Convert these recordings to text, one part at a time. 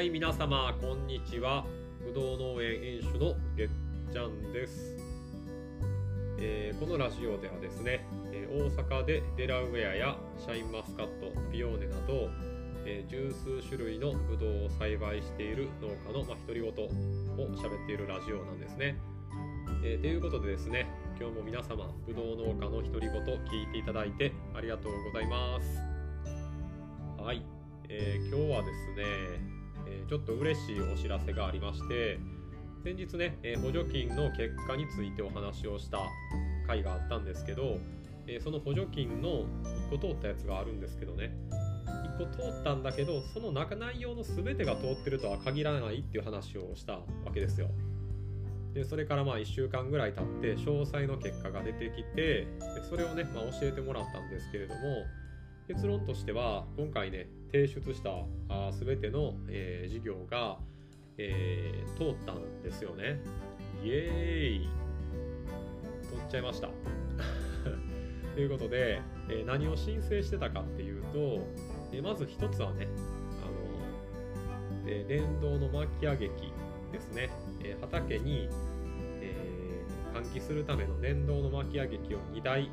はい皆様こんにちは。ぶどう農園園主のげっちゃんです、えーこのラジオではですね、えー大阪でデラウェアやシャインマスカットピオーネなど、えー十数種類のぶどうを栽培している農家の、まあ、独り言を喋っているラジオなんですね、えということでですね今日も皆様ぶどう農家の独り言聞いていただいてありがとうございます。はい、え今日はですね、えーちょっと嬉しいお知らせがありまして先日ね、えー補助金の結果についてお話をした回があったんですけど、えーその補助金の1個通ったやつがあるんですけどね。1個通ったんだけどその中内容の全てが通ってるとは限らないっていう話をしたわけですよ。でそれからまあ1週間ぐらい経って詳細の結果が出てきてでそれをね、まあ、教えてもらったんですけれども結論としては今回ね提出したあ全ての、えー事業が、えー通ったんですよね。イエーイ。通っちゃいました。ということで、えー何を申請してたかっていうと、えーまず一つはねあの、えー電動の巻き上げ機ですね、えー畑に、えー換気するための電動の巻き上げ機を2台、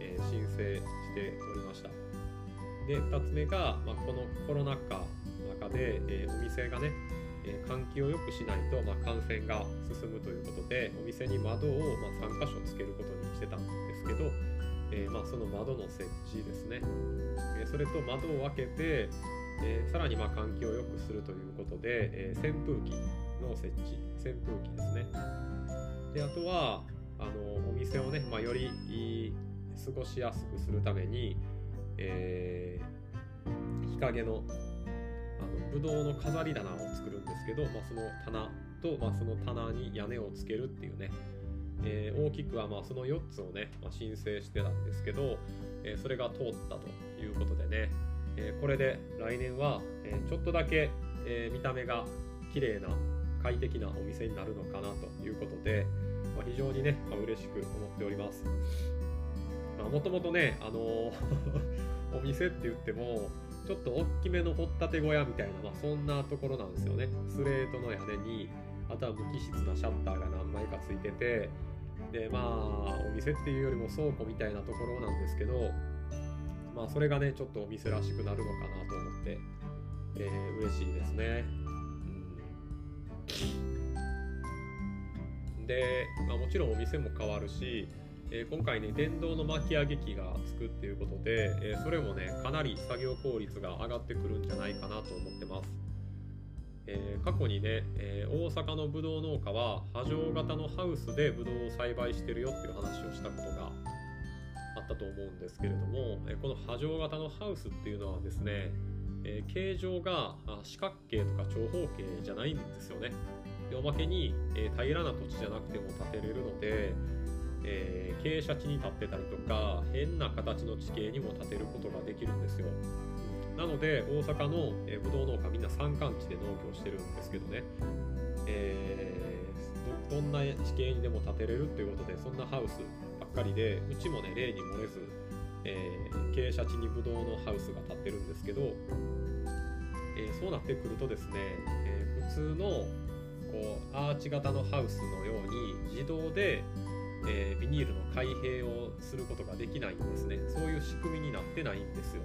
えー申請しておりました。で2つ目が、まあ、このコロナ禍の中で、えーお店がね、えー換気を良くしないと、まあ、感染が進むということでお店に窓を、まあ、3箇所つけることにしてたんですけど、えーまあ、その窓の設置ですね、えそれと窓を開けて、えさらにま換気を良くするということで、え扇風機の設置扇風機ですね。であとはあのお店をね、ま、より過ごしやすくするために、えー日陰のあのぶどうの飾り棚を作るんですけど、まあ、その棚と、まあ、その棚に屋根をつけるっていうね、えー大きくはまあその4つをね、まあ、申請してたんですけど、えーそれが通ったということでね、えーこれで来年は、えーちょっとだけ、えー見た目が綺麗な快適なお店になるのかなということで、まあ、非常にね、まあ、嬉しく思っております。もともとね、あのー お店って言っても、ちょっと大きめの掘ったて小屋みたいな、まあ、そんなところなんですよね。スレートの屋根に、あとは無機質なシャッターが何枚かついてて、で、まあ、お店っていうよりも倉庫みたいなところなんですけど、まあ、それがね、ちょっとお店らしくなるのかなと思って、えー嬉しいですね。で、まあ、もちろんお店も変わるし、えー今回ね電動の巻き上げ機がつくっていうことで、えーそれもねかなり作業効率が上がってくるんじゃないかなと思ってます、えー過去にね、え大阪のぶどう農家は波状型のハウスでぶどうを栽培してるよっていう話をしたことがあったと思うんですけれども、えこの波状型のハウスっていうのはですね、え形状が四角形とか長方形じゃないんですよね。おまけに、え平らな土地じゃなくても建てれるので、えー傾斜地に立ってたりとか変な形の地形にも建てることができるんですよ。なので大阪の、えー、ブドウ農家みんな山間地で農業してるんですけどね、えーどんな地形にでも建てれるっていうことでそんなハウスばっかりでうちもね例に漏れず、えー傾斜地にブドウのハウスが建ってるんですけど、えそうなってくるとですね、え普通のこうアーチ型のハウスのように自動で、えービニールの開閉をすることができないんですね。そういう仕組みになってないんですよ、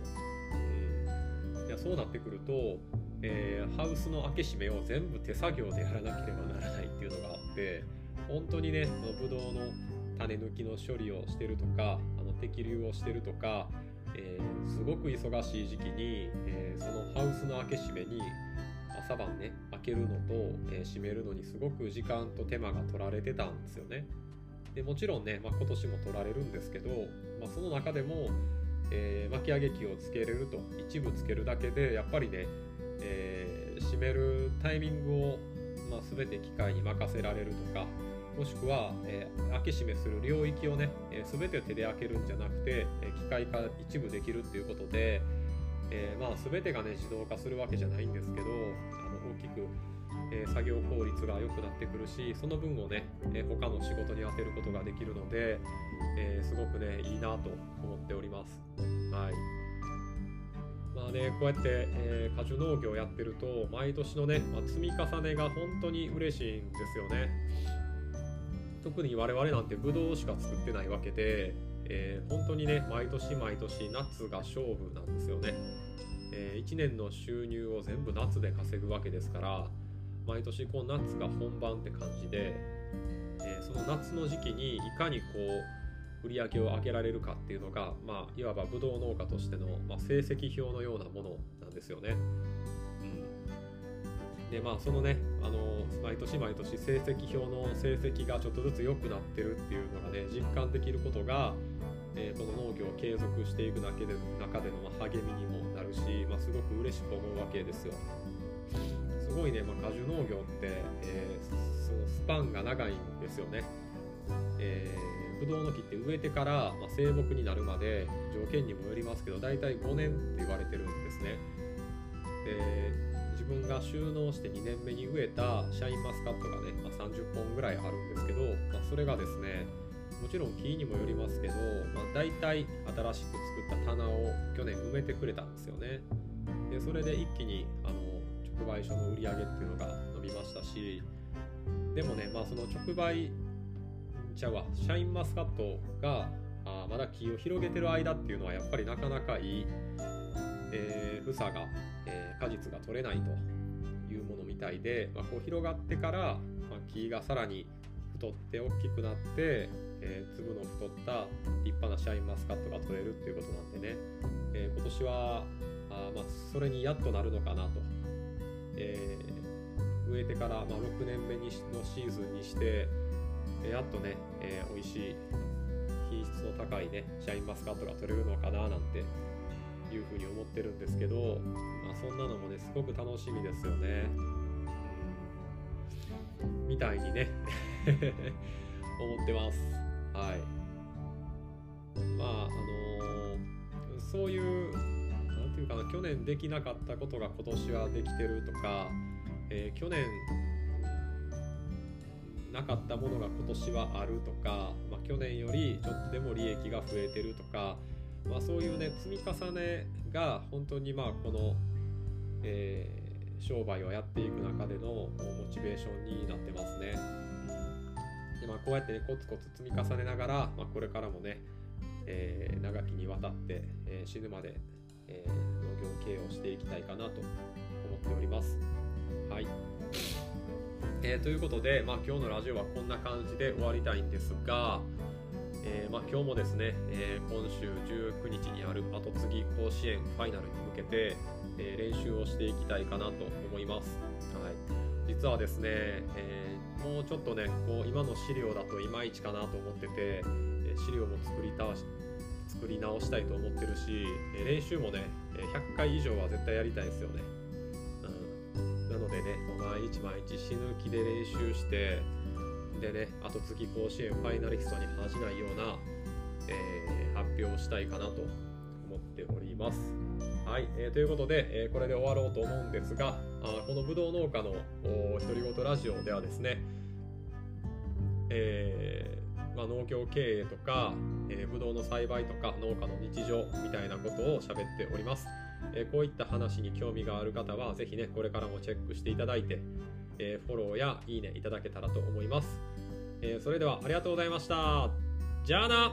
えーいやそうなってくると、えーハウスの開け閉めを全部手作業でやらなければならないっていうのがあって本当にねそのブドウの種抜きの処理をしてるとかあの摘粒をしてるとか、えーすごく忙しい時期に、えそのハウスの開け閉めに朝晩ね開けるのと、え閉めるのにすごく時間と手間が取られてたんですよね。でもちろんね、まあ、今年も取られるんですけど、まあ、その中でも、えー巻き上げ機をつけれると一部つけるだけでやっぱりね、えー閉めるタイミングを、まあ、全て機械に任せられるとかもしくは、えー開け閉めする領域をね、えー全て手で開けるんじゃなくて、え機械化一部できるっていうことで、えまあ、全てがね自動化するわけじゃないんですけどあの大きく、え作業効率が良くなってくるしその分をね、え他の仕事に充てることができるので、えーすごくねいいなと思っております。はい。まあ、ね、こうやって、えー、果樹農業やってると毎年のね、まあ、積み重ねが本当に嬉しいんですよね。特に我々なんてブドウしか作ってないわけで、えー、本当にね毎年毎年夏が勝負なんですよね、え、1年の収入を全部夏で稼ぐわけですから毎年こう夏が本番って感じで、えその夏の時期にいかにこう売り上げを上げられるかっていうのが、まあ、いわばブドウ農家としての、まあ、成績表のようなものなんですよね。うん、でまあそのねあの毎年毎年成績表の成績がちょっとずつ良くなってるっていうのがね実感できることが、えー、この農業を継続していくだけで中での励みにもなるし、まあ、すごく嬉しく思うわけですよ。ごいね、まあ、果樹農業って、えー、そのスパンが長いんですよね。えーブドウの木って植えてから、まあ、生木になるまで条件にもよりますけど大体5年って言われてるんですね。で自分が収納して2年目に植えたシャインマスカットがね、まあ、30本ぐらいあるんですけど、まあ、それがですねもちろん木にもよりますけど、まあ、大体新しく作った棚を去年埋めてくれたんですよね。でそれで一気にあの直売所の売り上げっていうのが伸びましたしでもね、まあ、その直売ちゃうわシャインマスカットがあまだ木を広げてる間っていうのはやっぱりなかなかいい、えー、房が、えー、果実が取れないというものみたいで、まあ、こう広がってから、まあ、木がさらに太って大きくなって、えー、粒の太った立派なシャインマスカットが取れるっていうことなんでね、え今年はあ、まあ、それにやっとなるのかなと。え植えてから、まあ、6年目にのシーズンにして、えやっとね、えー、美味しい品質の高いねシャインマスカットが取れるのかななんていうふうに思ってるんですけど、まあ、そんなのもねすごく楽しみですよね。みたいにね 思ってます。はい。まああのー、そういうて言うかな去年できなかったことが今年はできてるとか、えー、去年なかったものが今年はあるとか、まあ、去年よりちょっとでも利益が増えてるとか、まあ、そういうね積み重ねが本当にまあこの、えー、商売をやっていく中でのモチベーションになってますね。でまあ、こうやって、ね、コツコツ積み重ねながら、まあ、これからもね、えー、長きにわたって、えー、死ぬまで、え農業経営をしていきたいかなと思っております。はい。えー、ということで、まあ、今日のラジオはこんな感じで終わりたいんですが、えー、まあ、今日もですね、えー、今週19日にある後継ぎ甲子園ファイナルに向けて、え練習をしていきたいかなと思います。はい、実はですね、えもうちょっとねこう今の資料だといまいちかなと思ってて、え資料も作りた作り直したいと思ってるし、練習もね100回以上は絶対やりたいですよね。うんなのでね、毎日毎日死ぬ気で練習して、でね、あと次甲子園ファイナリストに恥じないような、えー、発表をしたいかなと思っております。はい、えー、ということで、えー、これで終わろうと思うんですが、あこのぶどう農家の独り言ラジオではですね、えー、まあ、農業経営とか、えー、ぶどうの栽培とか農家の日常みたいなことを喋っております。えこういった話に興味がある方は、是非ね、これからもチェックしていただいて、えフォローやいいねいただけたらと思います。えそれではありがとうございました。じゃあな